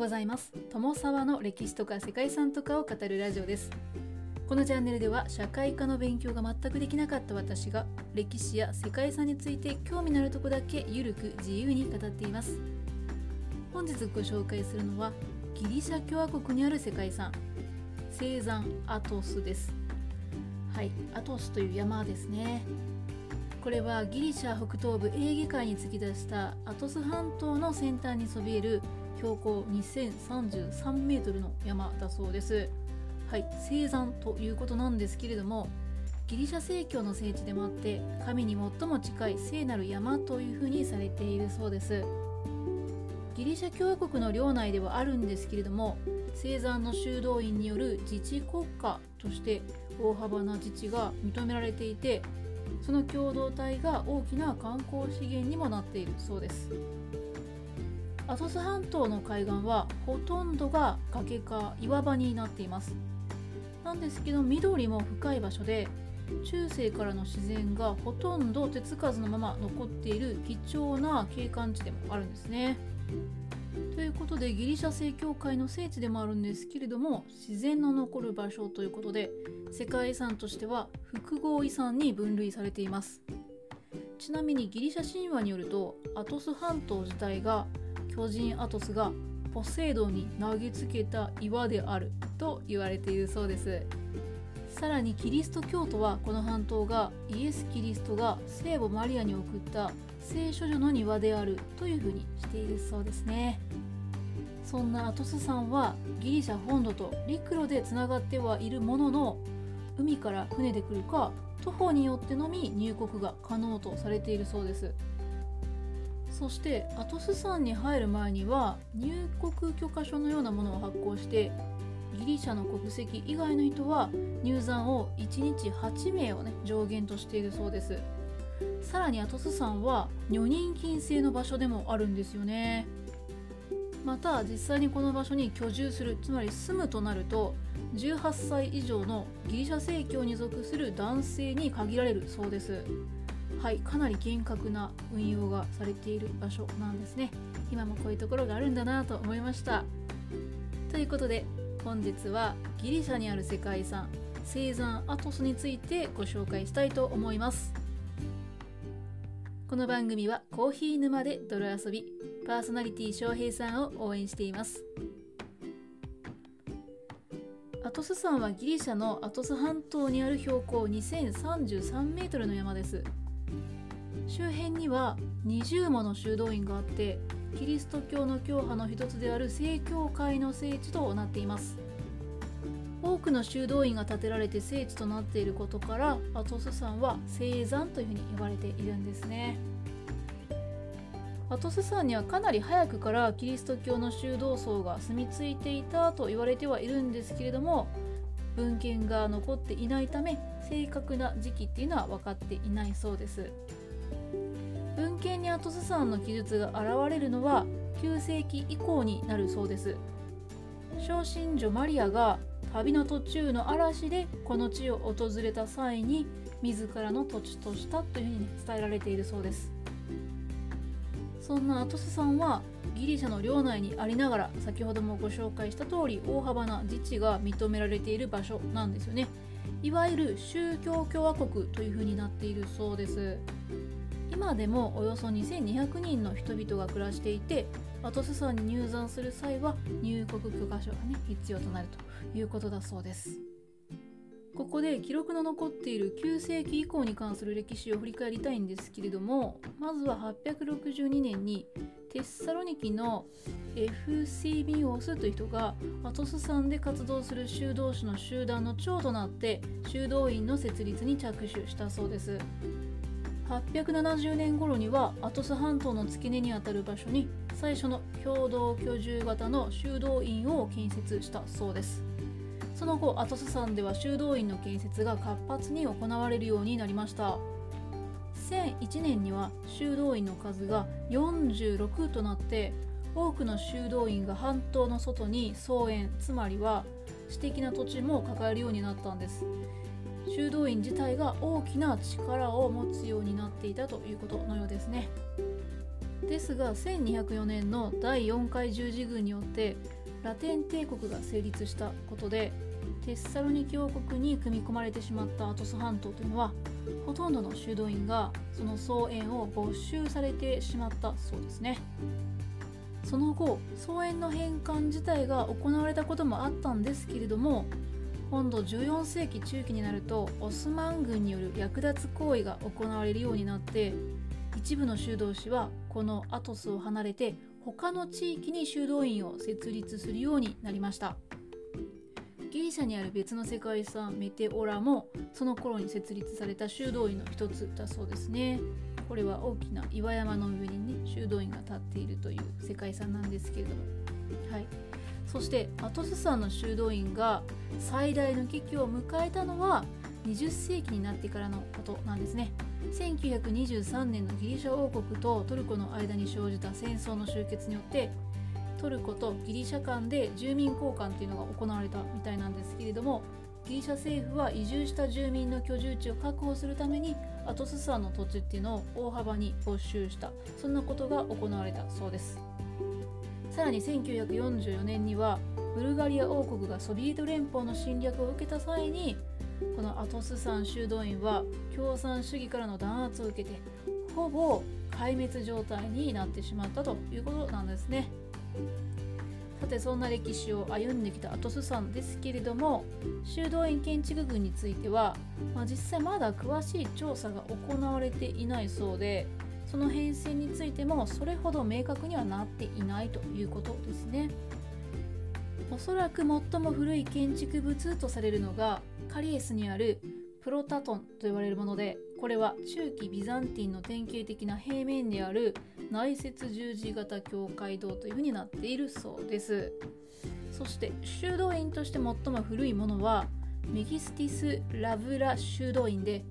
ございます。友沢の歴史とか世界遺産とかを語るラジオです。このチャンネルでは社会科の勉強が全くできなかった私が歴史や世界遺産について興味のあるとこだけゆるく自由に語っています。本日ご紹介するのはギリシャ共和国にある世界遺産。聖山アトスです。はいアトスという山ですね。これはギリシャ北東部エーゲ海に突き出したアトス半島の先端にそびえる標高2033メートルの山だそうです。はい、聖山ということなんですけれどもギリシャ正教の聖地でもあって神に最も近い聖なる山というふうにされているそうですギリシャ共和国の領内ではあるんですけれども聖山の修道院による自治国家として大幅な自治が認められていてその共同体が大きな観光資源にもなっているそうですアトス半島の海岸はほとんどが崖か岩場になっていますなんですけど緑も深い場所で中世からの自然がほとんど手つかずのまま残っている貴重な景観地でもあるんですね。ということでギリシャ正教会の聖地でもあるんですけれども自然の残る場所ということで世界遺産としては複合遺産に分類されていますちなみにギリシャ神話によるとアトス半島自体が巨人アトスがポセイドンに投げつけた岩であると言われているそうです。さらにキリスト教徒はこの半島がイエス・キリストが聖母マリアに送った聖書女の庭であるというふうにしているそうですね。そんなアトス山はギリシャ本土と陸路でつながってはいるものの海から船で来るか徒歩によってのみ入国が可能とされているそうです。そしてアトス山に入る前には入国許可書のようなものを発行してギリシャの国籍以外の人は入山を1日8名をね上限としているそうです。さらにアトス山は女人禁制の場所でもあるんですよね。また実際にこの場所に居住するつまり住むとなると18歳以上のギリシャ正教に属する男性に限られるそうです。はいかなり厳格な運用がされている場所なんですね。今もこういうところがあるんだなと思いました。ということで本日はギリシャにある世界遺産聖山アトスについてご紹介したいと思います。この番組はコーヒー沼で泥遊びパーソナリティ翔平さんを応援しています。アトス山はギリシャのアトス半島にある標高2033メートルの山です。周辺には20もの修道院があってキリスト教の教派の一つである正教会の聖地となっています。多くの修道院が建てられて聖地となっていることからアトス山は聖山というふうに呼ばれているんですね。アトス山にはかなり早くからキリスト教の修道僧が住み着いていたと言われてはいるんですけれども文献が残っていないため正確な時期っていうのは分かっていないそうです。文献にアトス山の記述が現れるのは9世紀以降になるそうです。小神女マリアが旅の途中の嵐でこの地を訪れた際に自らの土地としたというふうに伝えられているそうです。そんなアトス山はギリシャの領内にありながら先ほどもご紹介した通り大幅な自治が認められている場所なんですよね。いわゆる宗教共和国というふうになっているそうです。今でもおよそ2200人の人々が暮らしていてアトス山に入山する際は入国許可書がね必要となるということだそうです。ここで記録の残っている9世紀以降に関する歴史を振り返りたいんですけれどもまずは862年にテッサロニキのエフシビオスという人がアトス山で活動する修道士の集団の長となって修道院の設立に着手したそうです。870年頃にはアトス半島の付け根にあたる場所に最初の共同居住型の修道院を建設したそうです。その後アトス山では修道院の建設が活発に行われるようになりました。1001年には修道院の数が46となって多くの修道院が半島の外に荘園つまりは私的な土地も抱えるようになったんです。修道院自体が大きな力を持つようになっていたということのようですね。ですが1204年の第4回十字軍によってラテン帝国が成立したことでテッサロニキ王国に組み込まれてしまったアトス半島というのはほとんどの修道院がその総園を没収されてしまったそうですね。その後総園の返還自体が行われたこともあったんですけれども今度14世紀中期になるとオスマン軍による略奪行為が行われるようになって一部の修道士はこのアトスを離れて他の地域に修道院を設立するようになりました。ギリシャにある別の世界遺産メテオラもその頃に設立された修道院の一つだそうですね。これは大きな岩山の上にね修道院が建っているという世界遺産なんですけれども。はい。そしてアトス山の修道院が最大の危機を迎えたのは20世紀になってからのことなんですね。1923年のギリシャ王国とトルコの間に生じた戦争の終結によってトルコとギリシャ間で住民交換っていうのが行われたみたいなんですけれどもギリシャ政府は移住した住民の居住地を確保するためにアトス山の土地っていうのを大幅に没収した。そんなことが行われたそうです。さらに1944年にはブルガリア王国がソビエト連邦の侵略を受けた際にこのアトス山修道院は共産主義からの弾圧を受けてほぼ壊滅状態になってしまったということなんですね。さてそんな歴史を歩んできたアトス山ですけれども修道院建築群については、まあ、実際まだ詳しい調査が行われていないそうでその変遷についてもそれほど明確にはなっていないということですね。おそらく最も古い建築物とされるのがカリエスにあるプロタトンと言われるものでこれは中期ビザンティンの典型的な平面である内接十字型教会堂というふうになっているそうです。そして修道院として最も古いものはメギスティス・ラブラ修道院で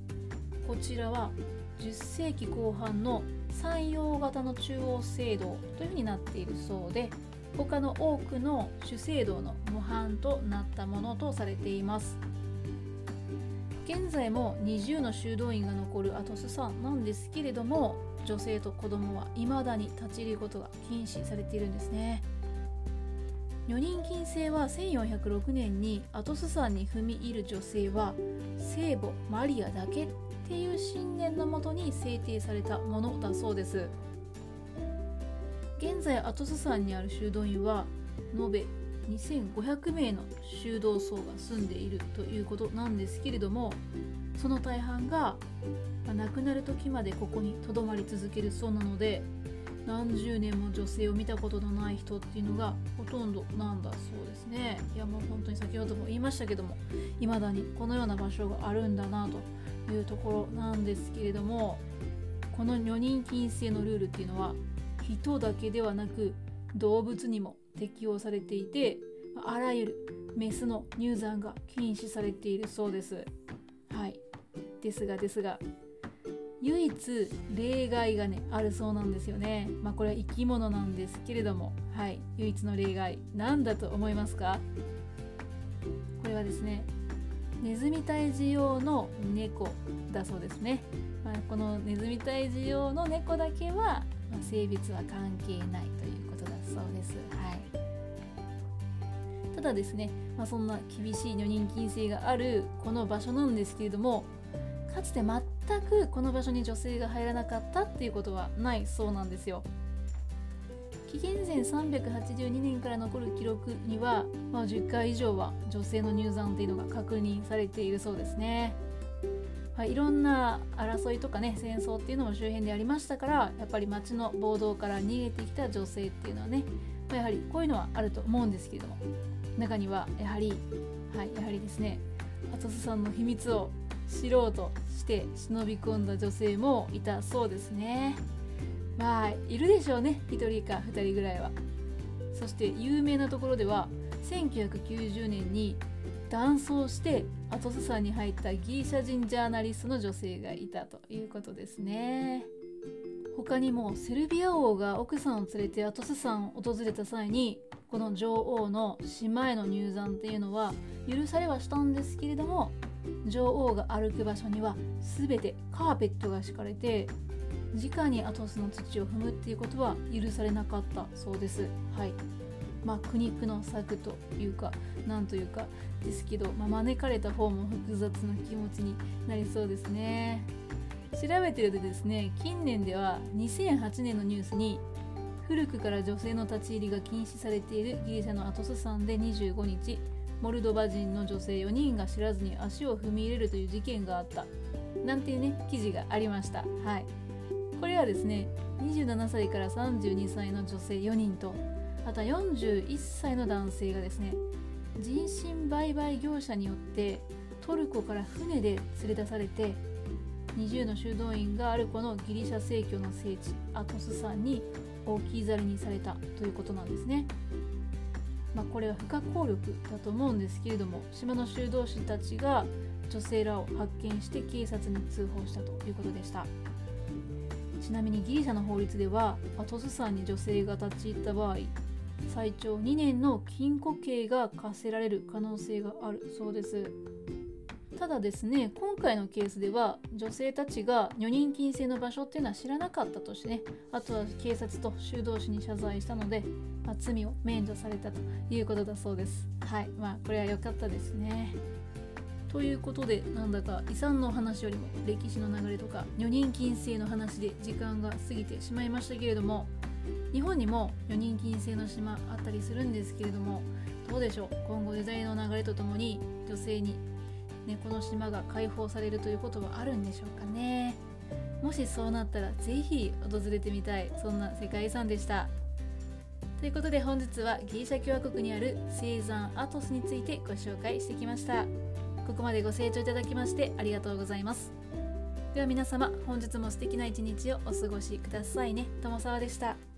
こちらは10世紀後半の山陽型の中央聖堂というふうになっているそうで他の多くの主聖堂の模範となったものとされています。現在も20の修道院が残るアトス山なんですけれども女性と子供は未だに立ち入ることが禁止されているんですね。女人禁制は1406年にアトス山に踏み入る女性は聖母マリアだけっていう信念のもとに制定されたものだそうです。現在アトス山にある修道院は延べ2500名の修道僧が住んでいるということなんですけれどもその大半が、亡くなる時までここにとどまり続けるそうなので何十年も女性を見たことのない人っていうのがほとんどなんだそうですねいやもう本当に先ほども言いましたけども未だにこのような場所があるんだなというところなんですけれどもこの女人禁制のルールっていうのは人だけではなく動物にも適用されていてあらゆるメスの乳産が禁止されているそうです。はい、ですがですが唯一例外がねあるそうなんですよね。まあこれは生き物なんですけれどもはい唯一の例外何だと思いますか？これはですねネズミ退治用の猫だそうですね。まあ、このネズミ退治用の猫だけは、まあ、性別は関係ないということだそうです。はいただですね、まあ、そんな厳しい女人禁制があるこの場所なんですけれどもかつて全くこの場所に女性が入らなかったっていうことはないそうなんですよ。紀元前382年から残る記録には、まあ、10回以上は女性の入山っていうのが確認されているそうですね。はい、いろんな争いとかね戦争っていうのも周辺でありましたからやっぱり町の暴動から逃げてきた女性っていうのはね、ま、やはりこういうのはあると思うんですけれども中にはやはり、はい、やはりですねアトスさんの秘密を知ろうとして忍び込んだ女性もいたそうですね。まあいるでしょうね1人か2人ぐらいは。そして有名なところでは1990年に断層してアトス山に入ったギリシャ人ジャーナリストの女性がいたということですね。他にもセルビア王が奥さんを連れてアトス山を訪れた際にこの女王の島への入山っていうのは許されはしたんですけれども女王が歩く場所には全てカーペットが敷かれて直にアトスの土を踏むっていうことは許されなかったそうです。はい。まあ苦肉の策というかなんというかですけど、まあ、招かれた方も複雑な気持ちになりそうですね。調べてるとですね近年では2008年のニュースに古くから女性の立ち入りが禁止されているギリシャのアトス山で25日モルドバ人の女性4人が知らずに足を踏み入れるという事件があった。なんていうね記事がありました。はい。これはですね27歳から32歳の女性4人とあとは41歳の男性がですね人身売買業者によってトルコから船で連れ出されて20の修道院があるこのギリシャ正教の聖地アトス山に置き去りにされたということなんですね。まあ、これは不可抗力だと思うんですけれども島の修道士たちが女性らを発見して警察に通報したということでした。ちなみにギリシャの法律ではアトス山に女性が立ち入った場合最長2年の禁錮刑が課せられる可能性があるそうです。ただですね今回のケースでは女性たちが女人禁制の場所っていうのは知らなかったとしてねあとは警察と修道士に謝罪したので、まあ、罪を免除されたということだそうです。はいまあこれは良かったですね。ということでなんだか遺産の話よりも歴史の流れとか女人禁制の話で時間が過ぎてしまいましたけれども日本にも女人禁制の島あったりするんですけれどもどうでしょう？今後時代の流れとともに女性にね、この島が開放されるということはあるんでしょうかね。もしそうなったら是非訪れてみたいそんな世界遺産でした。ということで本日はギリシャ共和国にある聖山アトスについてご紹介してきました。ここまでご清聴いただきましてありがとうございます。では皆様本日も素敵な一日をお過ごしくださいね。友沢でした。